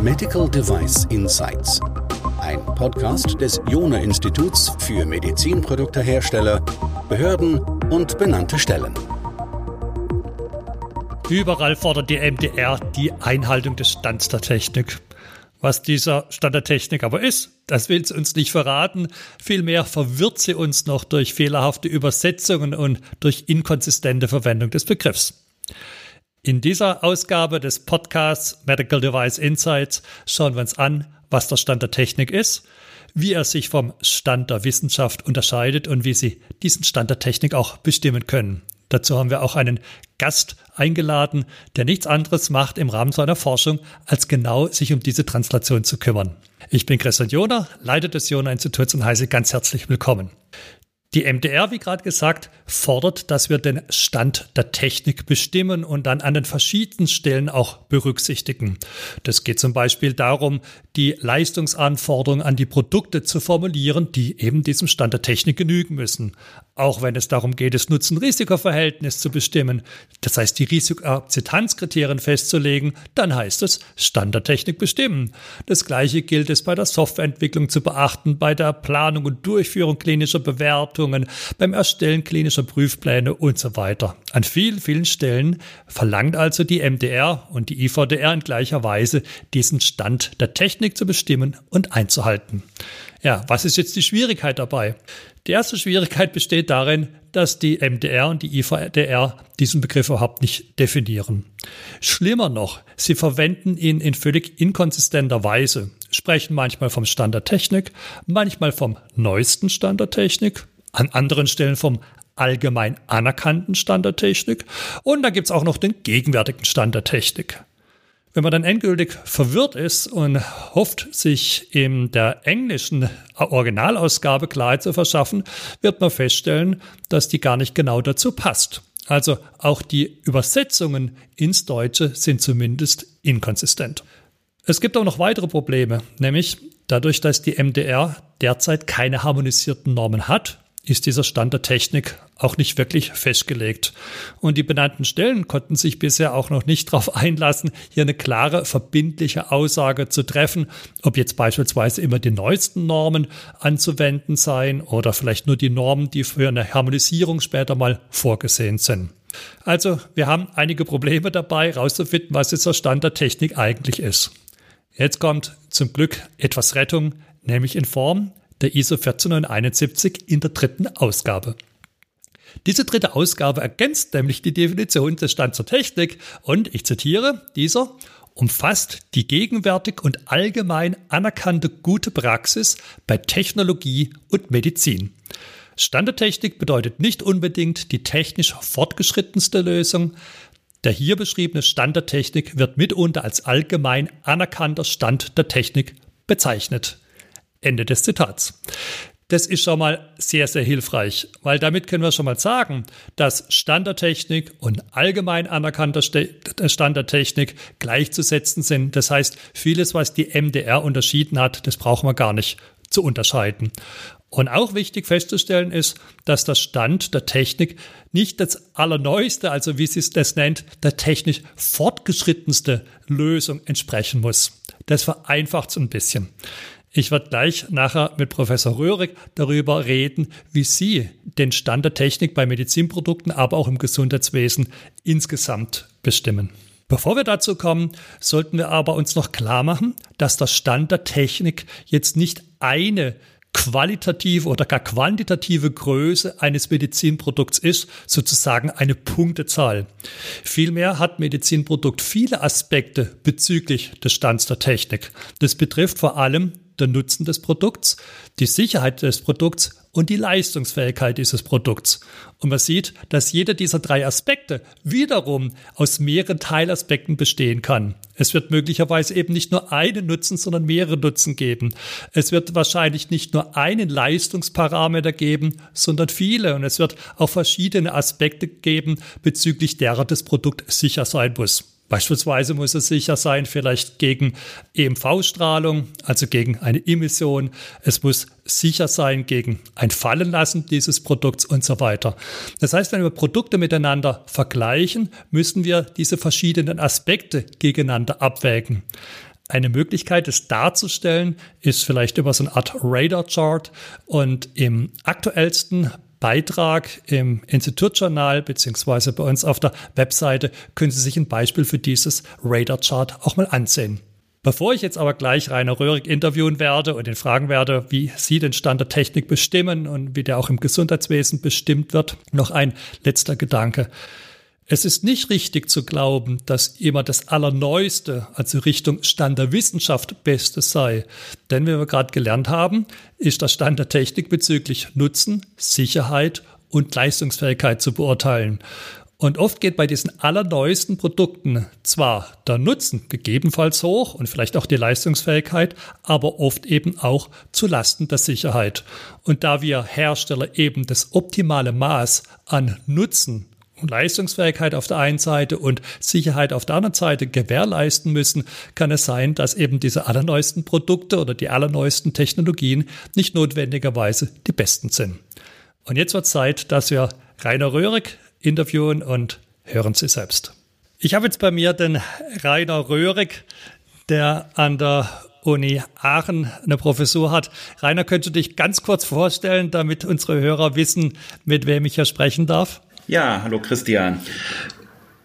Medical Device Insights. Ein Podcast des Jona Instituts für Medizinproduktehersteller, Behörden und benannte Stellen. Überall fordert die MDR die Einhaltung des Stands der Technik. Was dieser Stand der Technik aber ist, das will sie uns nicht verraten. Vielmehr verwirrt sie uns noch durch fehlerhafte Übersetzungen und durch inkonsistente Verwendung des Begriffs. In dieser Ausgabe des Podcasts Medical Device Insights schauen wir uns an, was der Stand der Technik ist, wie er sich vom Stand der Wissenschaft unterscheidet und wie Sie diesen Stand der Technik auch bestimmen können. Dazu haben wir auch einen Gast eingeladen, der nichts anderes macht im Rahmen seiner Forschung, als genau sich um diese Translation zu kümmern. Ich bin Christian Jona, Leiter des Jona-Instituts und heiße ganz herzlich willkommen. Die MDR, wie gerade gesagt, fordert, dass wir den Stand der Technik bestimmen und dann an den verschiedenen Stellen auch berücksichtigen. Das geht zum Beispiel darum, die Leistungsanforderungen an die Produkte zu formulieren, die eben diesem Stand der Technik genügen müssen. Auch wenn es darum geht, das Nutzen-Risiko-Verhältnis zu bestimmen, das heißt die Risikoakzeptanzkriterien festzulegen, dann heißt es Standardtechnik bestimmen. Das gleiche gilt es bei der Softwareentwicklung zu beachten, bei der Planung und Durchführung klinischer Bewertungen, beim Erstellen klinischer Prüfpläne und so weiter. An vielen, vielen Stellen verlangt also die MDR und die IVDR in gleicher Weise, diesen Stand der Technik zu bestimmen und einzuhalten. Ja, was ist jetzt die Schwierigkeit dabei? Die erste Schwierigkeit besteht darin, dass die MDR und die IVDR diesen Begriff überhaupt nicht definieren. Schlimmer noch, sie verwenden ihn in völlig inkonsistenter Weise, sprechen manchmal vom Stand Technik, manchmal vom neuesten Stand der Technik, an anderen Stellen vom allgemein anerkannten Stand der Technik und da gibt's auch noch den gegenwärtigen Stand der Technik. Wenn man dann endgültig verwirrt ist und hofft, sich in der englischen Originalausgabe Klarheit zu verschaffen, wird man feststellen, dass die gar nicht genau dazu passt. Also auch die Übersetzungen ins Deutsche sind zumindest inkonsistent. Es gibt auch noch weitere Probleme, nämlich dadurch, dass die MDR derzeit keine harmonisierten Normen hat, ist dieser Stand der Technik auch nicht wirklich festgelegt. Und die benannten Stellen konnten sich bisher auch noch nicht darauf einlassen, hier eine klare, verbindliche Aussage zu treffen, ob jetzt beispielsweise immer die neuesten Normen anzuwenden seien oder vielleicht nur die Normen, die für eine Harmonisierung später mal vorgesehen sind. Also, wir haben einige Probleme dabei, herauszufinden, was der Stand der Technik eigentlich ist. Jetzt kommt zum Glück etwas Rettung, nämlich in Form der ISO 14971 in der dritten Ausgabe. Diese dritte Ausgabe ergänzt nämlich die Definition des Stands der Technik und ich zitiere, dieser umfasst die gegenwärtig und allgemein anerkannte gute Praxis bei Technologie und Medizin. Standardtechnik bedeutet nicht unbedingt die technisch fortgeschrittenste Lösung. Der hier beschriebene Standardtechnik wird mitunter als allgemein anerkannter Stand der Technik bezeichnet. Ende des Zitats. Das ist schon mal sehr, sehr hilfreich, weil damit können wir schon mal sagen, dass Standardtechnik und allgemein anerkannter Standardtechnik gleichzusetzen sind. Das heißt, vieles, was die MDR unterschieden hat, das brauchen wir gar nicht zu unterscheiden. Und auch wichtig festzustellen ist, dass der Stand der Technik nicht das allerneueste, also wie sie es das nennt, der technisch fortgeschrittenste Lösung entsprechen muss. Das vereinfacht es ein bisschen. Ich werde gleich nachher mit Professor Röhrig darüber reden, wie Sie den Stand der Technik bei Medizinprodukten, aber auch im Gesundheitswesen insgesamt bestimmen. Bevor wir dazu kommen, sollten wir aber uns noch klar machen, dass der Stand der Technik jetzt nicht eine qualitative oder gar quantitative Größe eines Medizinprodukts ist, sozusagen eine Punktezahl. Vielmehr hat Medizinprodukt viele Aspekte bezüglich des Stands der Technik. Das betrifft vor allem der Nutzen des Produkts, die Sicherheit des Produkts und die Leistungsfähigkeit dieses Produkts. Und man sieht, dass jeder dieser drei Aspekte wiederum aus mehreren Teilaspekten bestehen kann. Es wird möglicherweise eben nicht nur einen Nutzen, sondern mehrere Nutzen geben. Es wird wahrscheinlich nicht nur einen Leistungsparameter geben, sondern viele. Und es wird auch verschiedene Aspekte geben, bezüglich derer das Produkt sicher sein muss. Beispielsweise muss es sicher sein, vielleicht gegen EMV-Strahlung, also gegen eine Emission. Es muss sicher sein gegen ein Fallenlassen dieses Produkts und so weiter. Das heißt, wenn wir Produkte miteinander vergleichen, müssen wir diese verschiedenen Aspekte gegeneinander abwägen. Eine Möglichkeit, es darzustellen, ist vielleicht über so eine Art Radar-Chart. Und im aktuellsten Beitrag im Institutjournal beziehungsweise bei uns auf der Webseite können Sie sich ein Beispiel für dieses Radar-Chart auch mal ansehen. Bevor ich jetzt aber gleich Rainer Röhrig interviewen werde und ihn fragen werde, wie Sie den Stand der Technik bestimmen und wie der auch im Gesundheitswesen bestimmt wird, noch ein letzter Gedanke. Es ist nicht richtig zu glauben, dass immer das Allerneueste, also Richtung Stand der Wissenschaft, Bestes sei. Denn wie wir gerade gelernt haben, ist der Stand der Technik bezüglich Nutzen, Sicherheit und Leistungsfähigkeit zu beurteilen. Und oft geht bei diesen allerneuesten Produkten zwar der Nutzen gegebenenfalls hoch und vielleicht auch die Leistungsfähigkeit, aber oft eben auch zu Lasten der Sicherheit. Und da wir Hersteller eben das optimale Maß an Nutzen Leistungsfähigkeit auf der einen Seite und Sicherheit auf der anderen Seite gewährleisten müssen, kann es sein, dass eben diese allerneuesten Produkte oder die allerneuesten Technologien nicht notwendigerweise die besten sind. Und jetzt wird Zeit, dass wir Rainer Röhrig interviewen und hören Sie selbst. Ich habe jetzt bei mir den Rainer Röhrig, der an der Uni Aachen eine Professur hat. Rainer, könntest du dich ganz kurz vorstellen, damit unsere Hörer wissen, mit wem ich hier sprechen darf? Ja, hallo Christian.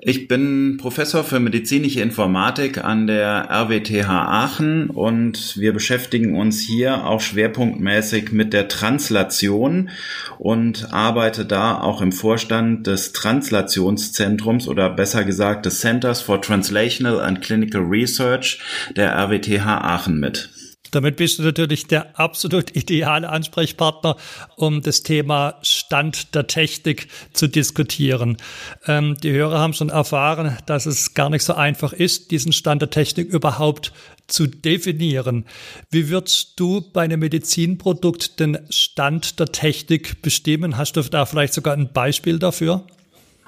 Ich bin Professor für medizinische Informatik an der RWTH Aachen und wir beschäftigen uns hier auch schwerpunktmäßig mit der Translation und arbeite da auch im Vorstand des Translationszentrums oder besser gesagt des Centers for Translational and Clinical Research der RWTH Aachen mit. Damit bist du natürlich der absolut ideale Ansprechpartner, um das Thema Stand der Technik zu diskutieren. Ähm, die Hörer haben schon erfahren, dass es gar nicht so einfach ist, diesen Stand der Technik überhaupt zu definieren. Wie würdest du bei einem Medizinprodukt den Stand der Technik bestimmen? Hast du da vielleicht sogar ein Beispiel dafür?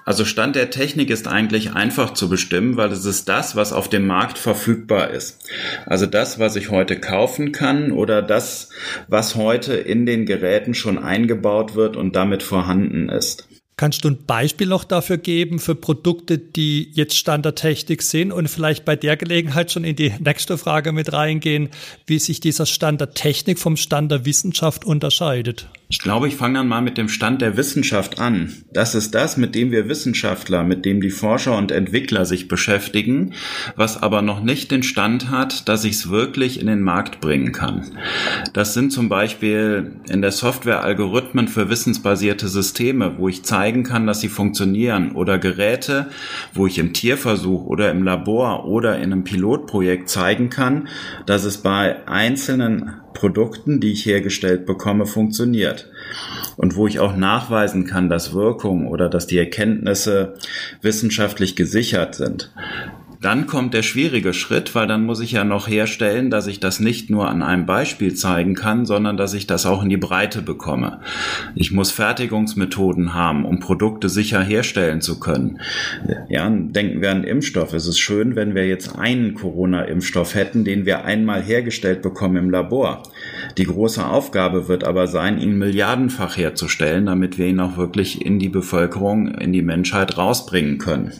Also Stand der Technik ist eigentlich einfach zu bestimmen, weil es ist das, was auf dem Markt verfügbar ist. Also das, was ich heute kaufen kann oder das, was heute in den Geräten schon eingebaut wird und damit vorhanden ist. Kannst du ein Beispiel noch dafür geben für Produkte, die jetzt Stand der Technik sind und vielleicht bei der Gelegenheit schon in die nächste Frage mit reingehen, wie sich dieser Stand der Technik vom Stand der Wissenschaft unterscheidet? Ich glaube, ich fange dann mal mit dem Stand der Wissenschaft an. Das ist das, mit dem wir Wissenschaftler, mit dem die Forscher und Entwickler sich beschäftigen, was aber noch nicht den Stand hat, dass ich es wirklich in den Markt bringen kann. Das sind zum Beispiel in der Software Algorithmen für wissensbasierte Systeme, wo ich zeigen kann, dass sie funktionieren, oder Geräte, wo ich im Tierversuch oder im Labor oder in einem Pilotprojekt zeigen kann, dass es bei einzelnen Produkten, die ich hergestellt bekomme, funktioniert. Und wo ich auch nachweisen kann, dass Wirkung oder dass die Erkenntnisse wissenschaftlich gesichert sind. Dann kommt der schwierige Schritt, weil dann muss ich ja noch herstellen, dass ich das nicht nur an einem Beispiel zeigen kann, sondern dass ich das auch in die Breite bekomme. Ich muss Fertigungsmethoden haben, um Produkte sicher herstellen zu können. Ja, denken wir an Impfstoff. Es ist schön, wenn wir jetzt einen Corona-Impfstoff hätten, den wir einmal hergestellt bekommen im Labor. Die große Aufgabe wird aber sein, ihn milliardenfach herzustellen, damit wir ihn auch wirklich in die Bevölkerung, in die Menschheit rausbringen können.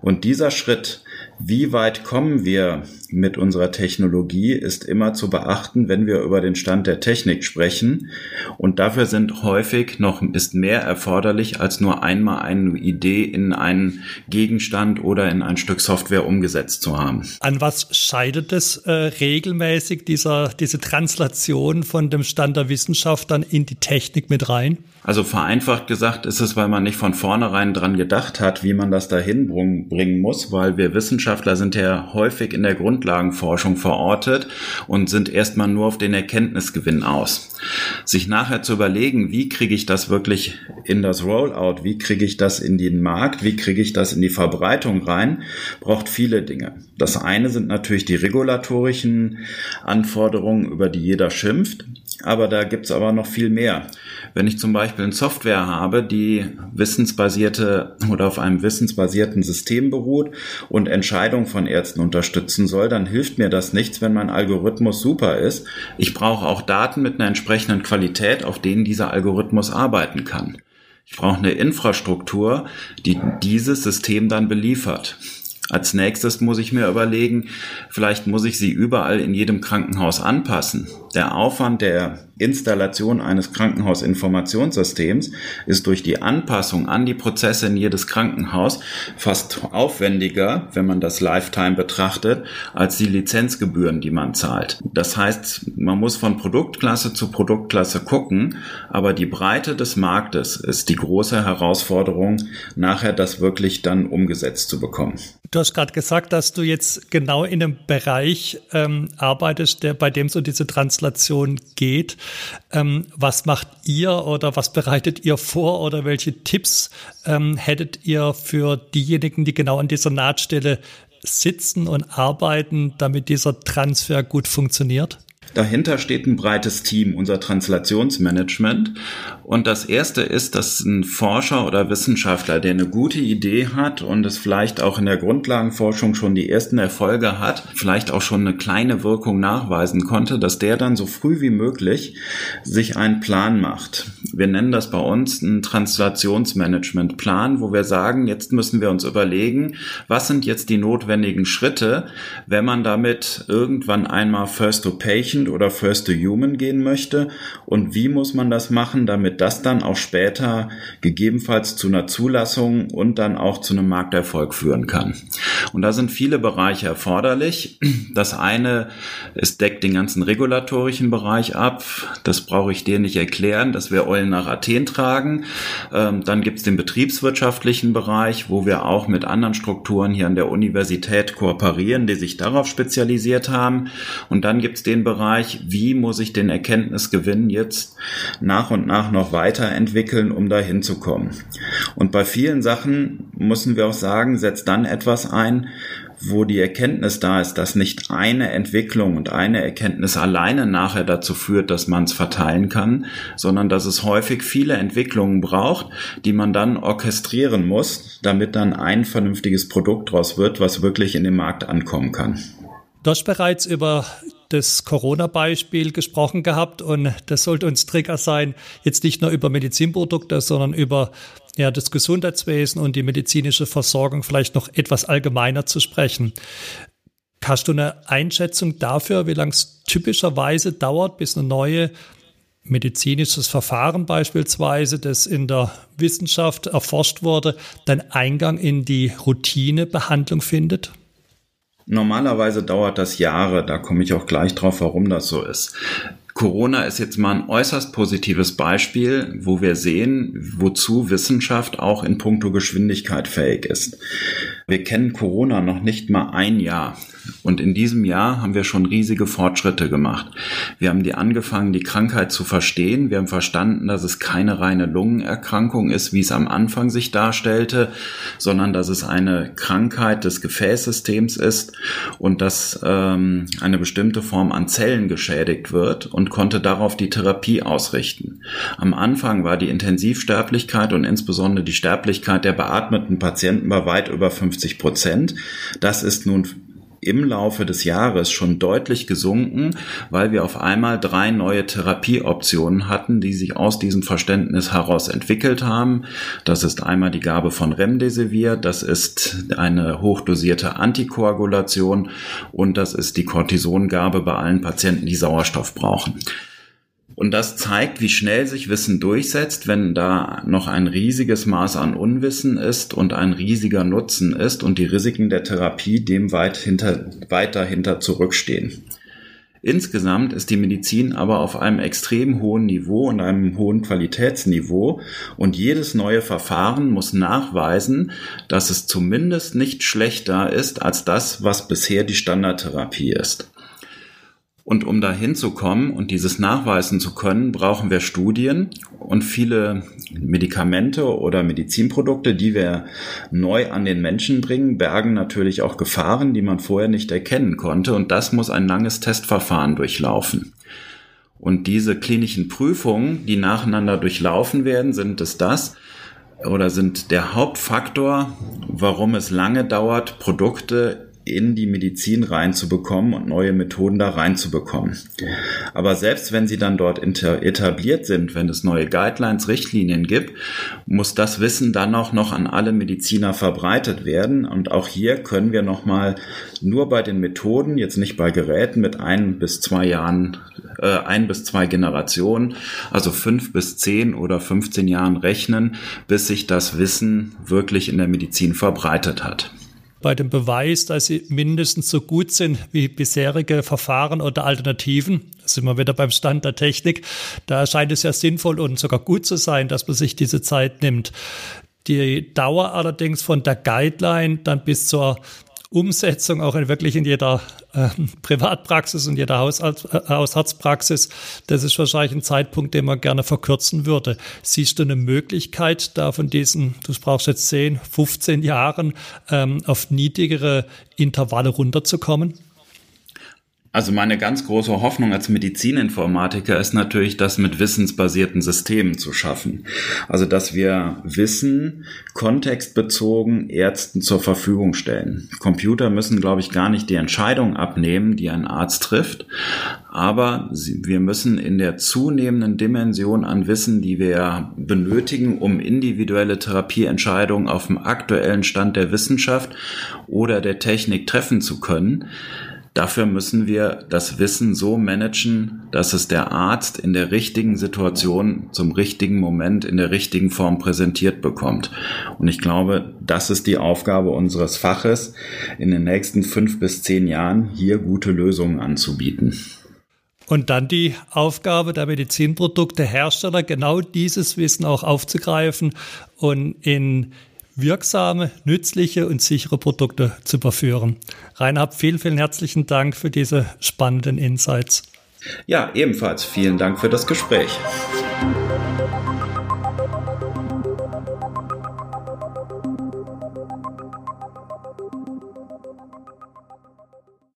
Und dieser Schritt, wie weit kommen wir mit unserer Technologie, ist immer zu beachten, wenn wir über den Stand der Technik sprechen. Und dafür sind häufig noch, ist mehr erforderlich, als nur einmal eine Idee in einen Gegenstand oder in ein Stück Software umgesetzt zu haben. An was scheidet es äh, regelmäßig, dieser, diese Translation von dem Stand der Wissenschaft dann in die Technik mit rein? Also vereinfacht gesagt ist es, weil man nicht von vornherein dran gedacht hat, wie man das dahin bringen muss, weil wir Wissenschaftler sind ja häufig in der Grundlagenforschung verortet und sind erstmal nur auf den Erkenntnisgewinn aus. Sich nachher zu überlegen, wie kriege ich das wirklich in das Rollout, wie kriege ich das in den Markt, wie kriege ich das in die Verbreitung rein, braucht viele Dinge. Das eine sind natürlich die regulatorischen Anforderungen, über die jeder schimpft. Aber da gibt's aber noch viel mehr. Wenn ich zum Beispiel eine Software habe, die wissensbasierte oder auf einem wissensbasierten System beruht und Entscheidungen von Ärzten unterstützen soll, dann hilft mir das nichts, wenn mein Algorithmus super ist. Ich brauche auch Daten mit einer entsprechenden Qualität, auf denen dieser Algorithmus arbeiten kann. Ich brauche eine Infrastruktur, die dieses System dann beliefert. Als nächstes muss ich mir überlegen, vielleicht muss ich sie überall in jedem Krankenhaus anpassen. Der Aufwand der Installation eines Krankenhausinformationssystems ist durch die Anpassung an die Prozesse in jedes Krankenhaus fast aufwendiger, wenn man das Lifetime betrachtet, als die Lizenzgebühren, die man zahlt. Das heißt, man muss von Produktklasse zu Produktklasse gucken, aber die Breite des Marktes ist die große Herausforderung, nachher das wirklich dann umgesetzt zu bekommen. Du hast gerade gesagt, dass du jetzt genau in einem Bereich ähm, arbeitest, der, bei dem so diese Translation geht. Ähm, was macht ihr oder was bereitet ihr vor oder welche Tipps ähm, hättet ihr für diejenigen, die genau an dieser Nahtstelle sitzen und arbeiten, damit dieser Transfer gut funktioniert? Dahinter steht ein breites Team, unser Translationsmanagement. Und das erste ist, dass ein Forscher oder Wissenschaftler, der eine gute Idee hat und es vielleicht auch in der Grundlagenforschung schon die ersten Erfolge hat, vielleicht auch schon eine kleine Wirkung nachweisen konnte, dass der dann so früh wie möglich sich einen Plan macht. Wir nennen das bei uns einen Translationsmanagement-Plan, wo wir sagen, jetzt müssen wir uns überlegen, was sind jetzt die notwendigen Schritte, wenn man damit irgendwann einmal First to Patient Patient oder First to Human gehen möchte und wie muss man das machen, damit das dann auch später gegebenenfalls zu einer Zulassung und dann auch zu einem Markterfolg führen kann. Und da sind viele Bereiche erforderlich. Das eine, es deckt den ganzen regulatorischen Bereich ab. Das brauche ich dir nicht erklären, dass wir Eulen nach Athen tragen. Ähm, dann gibt es den betriebswirtschaftlichen Bereich, wo wir auch mit anderen Strukturen hier an der Universität kooperieren, die sich darauf spezialisiert haben. Und dann gibt es den Bereich, Bereich, wie muss ich den Erkenntnisgewinn jetzt nach und nach noch weiterentwickeln, um da hinzukommen. Und bei vielen Sachen müssen wir auch sagen, setzt dann etwas ein, wo die Erkenntnis da ist, dass nicht eine Entwicklung und eine Erkenntnis alleine nachher dazu führt, dass man es verteilen kann, sondern dass es häufig viele Entwicklungen braucht, die man dann orchestrieren muss, damit dann ein vernünftiges Produkt draus wird, was wirklich in den Markt ankommen kann. Du hast bereits über das Corona-Beispiel gesprochen gehabt und das sollte uns Trigger sein, jetzt nicht nur über Medizinprodukte, sondern über ja, das Gesundheitswesen und die medizinische Versorgung vielleicht noch etwas allgemeiner zu sprechen. Hast du eine Einschätzung dafür, wie lange es typischerweise dauert, bis ein neue medizinisches Verfahren beispielsweise, das in der Wissenschaft erforscht wurde, dann Eingang in die Routinebehandlung findet? Normalerweise dauert das Jahre, da komme ich auch gleich drauf, warum das so ist. Corona ist jetzt mal ein äußerst positives Beispiel, wo wir sehen, wozu Wissenschaft auch in puncto Geschwindigkeit fähig ist. Wir kennen Corona noch nicht mal ein Jahr. Und in diesem Jahr haben wir schon riesige Fortschritte gemacht. Wir haben die angefangen, die Krankheit zu verstehen. Wir haben verstanden, dass es keine reine Lungenerkrankung ist, wie es am Anfang sich darstellte, sondern dass es eine Krankheit des Gefäßsystems ist und dass ähm, eine bestimmte Form an Zellen geschädigt wird und konnte darauf die Therapie ausrichten. Am Anfang war die Intensivsterblichkeit und insbesondere die Sterblichkeit der beatmeten Patienten bei weit über 50 Prozent. Das ist nun im Laufe des Jahres schon deutlich gesunken, weil wir auf einmal drei neue Therapieoptionen hatten, die sich aus diesem Verständnis heraus entwickelt haben. Das ist einmal die Gabe von Remdesivir, das ist eine hochdosierte Antikoagulation und das ist die Cortisongabe bei allen Patienten, die Sauerstoff brauchen. Und das zeigt, wie schnell sich Wissen durchsetzt, wenn da noch ein riesiges Maß an Unwissen ist und ein riesiger Nutzen ist und die Risiken der Therapie dem weit, hinter, weit dahinter zurückstehen. Insgesamt ist die Medizin aber auf einem extrem hohen Niveau und einem hohen Qualitätsniveau und jedes neue Verfahren muss nachweisen, dass es zumindest nicht schlechter ist als das, was bisher die Standardtherapie ist. Und um da hinzukommen und dieses nachweisen zu können, brauchen wir Studien und viele Medikamente oder Medizinprodukte, die wir neu an den Menschen bringen, bergen natürlich auch Gefahren, die man vorher nicht erkennen konnte. Und das muss ein langes Testverfahren durchlaufen. Und diese klinischen Prüfungen, die nacheinander durchlaufen werden, sind es das oder sind der Hauptfaktor, warum es lange dauert, Produkte in die Medizin reinzubekommen und neue Methoden da reinzubekommen. Aber selbst wenn sie dann dort etabliert sind, wenn es neue Guidelines, Richtlinien gibt, muss das Wissen dann auch noch an alle Mediziner verbreitet werden. Und auch hier können wir nochmal nur bei den Methoden, jetzt nicht bei Geräten mit ein bis zwei Jahren, äh, ein bis zwei Generationen, also fünf bis zehn oder 15 Jahren rechnen, bis sich das Wissen wirklich in der Medizin verbreitet hat bei dem Beweis, dass sie mindestens so gut sind wie bisherige Verfahren oder Alternativen. Da sind wir wieder beim Stand der Technik. Da scheint es ja sinnvoll und sogar gut zu sein, dass man sich diese Zeit nimmt. Die Dauer allerdings von der Guideline dann bis zur Umsetzung auch in wirklich in jeder äh, Privatpraxis und jeder Hausarzt, äh, Hausarztpraxis, das ist wahrscheinlich ein Zeitpunkt, den man gerne verkürzen würde. Siehst du eine Möglichkeit, da von diesen, du brauchst jetzt 10, 15 Jahren, ähm, auf niedrigere Intervalle runterzukommen? Also meine ganz große Hoffnung als Medizininformatiker ist natürlich, das mit wissensbasierten Systemen zu schaffen. Also dass wir Wissen kontextbezogen Ärzten zur Verfügung stellen. Computer müssen, glaube ich, gar nicht die Entscheidung abnehmen, die ein Arzt trifft, aber wir müssen in der zunehmenden Dimension an Wissen, die wir benötigen, um individuelle Therapieentscheidungen auf dem aktuellen Stand der Wissenschaft oder der Technik treffen zu können, Dafür müssen wir das Wissen so managen, dass es der Arzt in der richtigen Situation zum richtigen Moment in der richtigen Form präsentiert bekommt. Und ich glaube, das ist die Aufgabe unseres Faches, in den nächsten fünf bis zehn Jahren hier gute Lösungen anzubieten. Und dann die Aufgabe der Medizinproduktehersteller, genau dieses Wissen auch aufzugreifen und in wirksame, nützliche und sichere Produkte zu überführen. Reinhard, vielen, vielen herzlichen Dank für diese spannenden Insights. Ja, ebenfalls vielen Dank für das Gespräch.